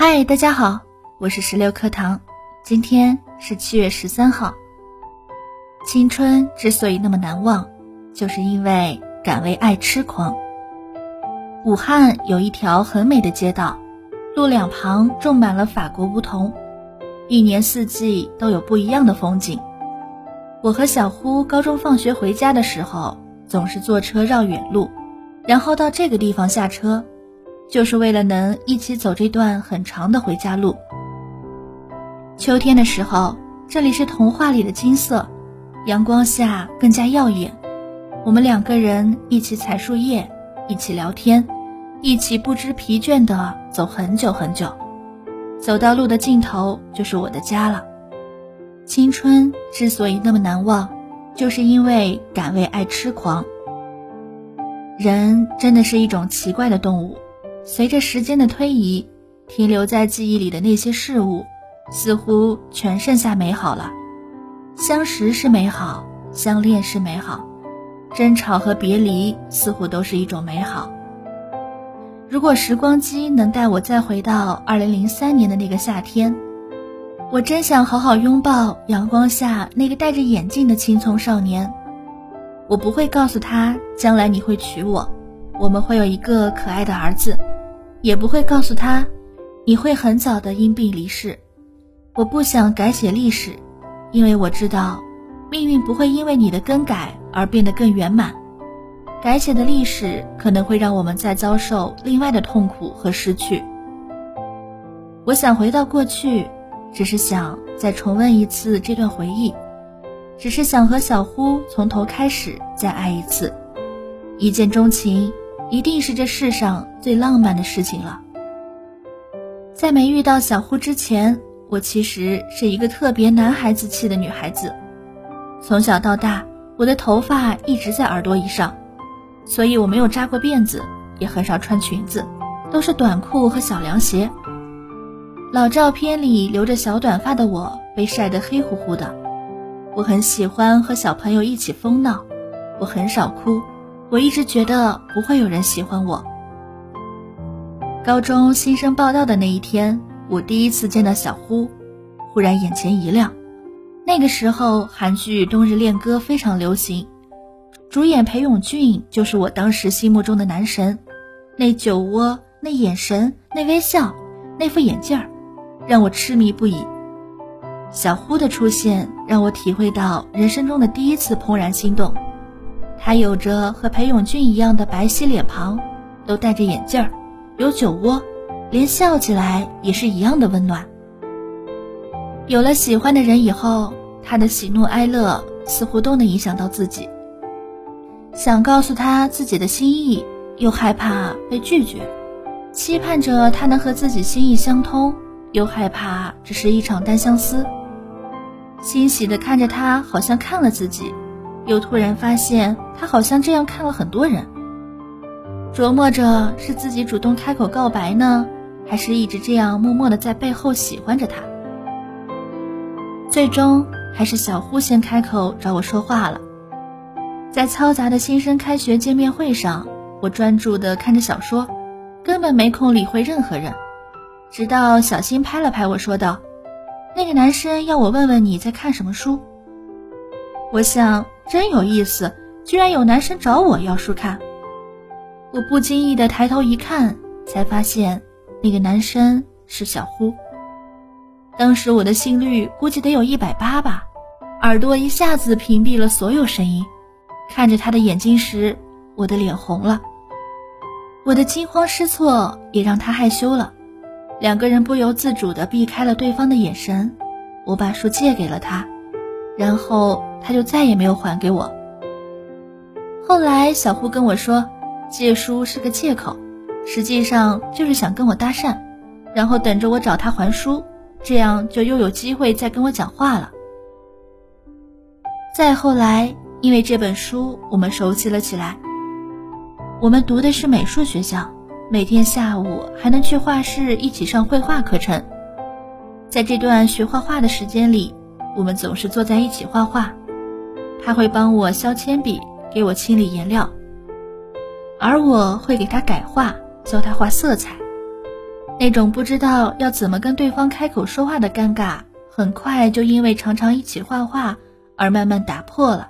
嗨，大家好，我是石榴课堂。今天是七月十三号。青春之所以那么难忘，就是因为敢为爱痴狂。武汉有一条很美的街道，路两旁种满了法国梧桐，一年四季都有不一样的风景。我和小呼高中放学回家的时候，总是坐车绕远路，然后到这个地方下车。就是为了能一起走这段很长的回家路。秋天的时候，这里是童话里的金色，阳光下更加耀眼。我们两个人一起采树叶，一起聊天，一起不知疲倦地走很久很久，走到路的尽头就是我的家了。青春之所以那么难忘，就是因为敢为爱痴狂。人真的是一种奇怪的动物。随着时间的推移，停留在记忆里的那些事物，似乎全剩下美好了。相识是美好，相恋是美好，争吵和别离似乎都是一种美好。如果时光机能带我再回到二零零三年的那个夏天，我真想好好拥抱阳光下那个戴着眼镜的青葱少年。我不会告诉他将来你会娶我，我们会有一个可爱的儿子。也不会告诉他，你会很早的因病离世。我不想改写历史，因为我知道，命运不会因为你的更改而变得更圆满。改写的历史可能会让我们再遭受另外的痛苦和失去。我想回到过去，只是想再重温一次这段回忆，只是想和小呼从头开始再爱一次，一见钟情。一定是这世上最浪漫的事情了。在没遇到小呼之前，我其实是一个特别男孩子气的女孩子。从小到大，我的头发一直在耳朵以上，所以我没有扎过辫子，也很少穿裙子，都是短裤和小凉鞋。老照片里留着小短发的我，被晒得黑乎乎的。我很喜欢和小朋友一起疯闹，我很少哭。我一直觉得不会有人喜欢我。高中新生报道的那一天，我第一次见到小呼，忽然眼前一亮。那个时候，韩剧《冬日恋歌》非常流行，主演裴勇俊就是我当时心目中的男神。那酒窝，那眼神，那微笑，那副眼镜儿，让我痴迷不已。小呼的出现，让我体会到人生中的第一次怦然心动。他有着和裴勇俊一样的白皙脸庞，都戴着眼镜儿，有酒窝，连笑起来也是一样的温暖。有了喜欢的人以后，他的喜怒哀乐似乎都能影响到自己。想告诉他自己的心意，又害怕被拒绝；期盼着他能和自己心意相通，又害怕只是一场单相思。欣喜的看着他，好像看了自己。又突然发现，他好像这样看了很多人。琢磨着是自己主动开口告白呢，还是一直这样默默的在背后喜欢着他。最终还是小呼先开口找我说话了。在嘈杂的新生开学见面会上，我专注的看着小说，根本没空理会任何人。直到小新拍了拍我说道：“那个男生要我问问你在看什么书。”我想。真有意思，居然有男生找我要书看。我不经意的抬头一看，才发现那个男生是小呼。当时我的心率估计得有一百八吧，耳朵一下子屏蔽了所有声音。看着他的眼睛时，我的脸红了。我的惊慌失措也让他害羞了，两个人不由自主的避开了对方的眼神。我把书借给了他，然后。他就再也没有还给我。后来小胡跟我说，借书是个借口，实际上就是想跟我搭讪，然后等着我找他还书，这样就又有机会再跟我讲话了。再后来，因为这本书，我们熟悉了起来。我们读的是美术学校，每天下午还能去画室一起上绘画课程。在这段学画画的时间里，我们总是坐在一起画画。他会帮我削铅笔，给我清理颜料，而我会给他改画，教他画色彩。那种不知道要怎么跟对方开口说话的尴尬，很快就因为常常一起画画而慢慢打破了。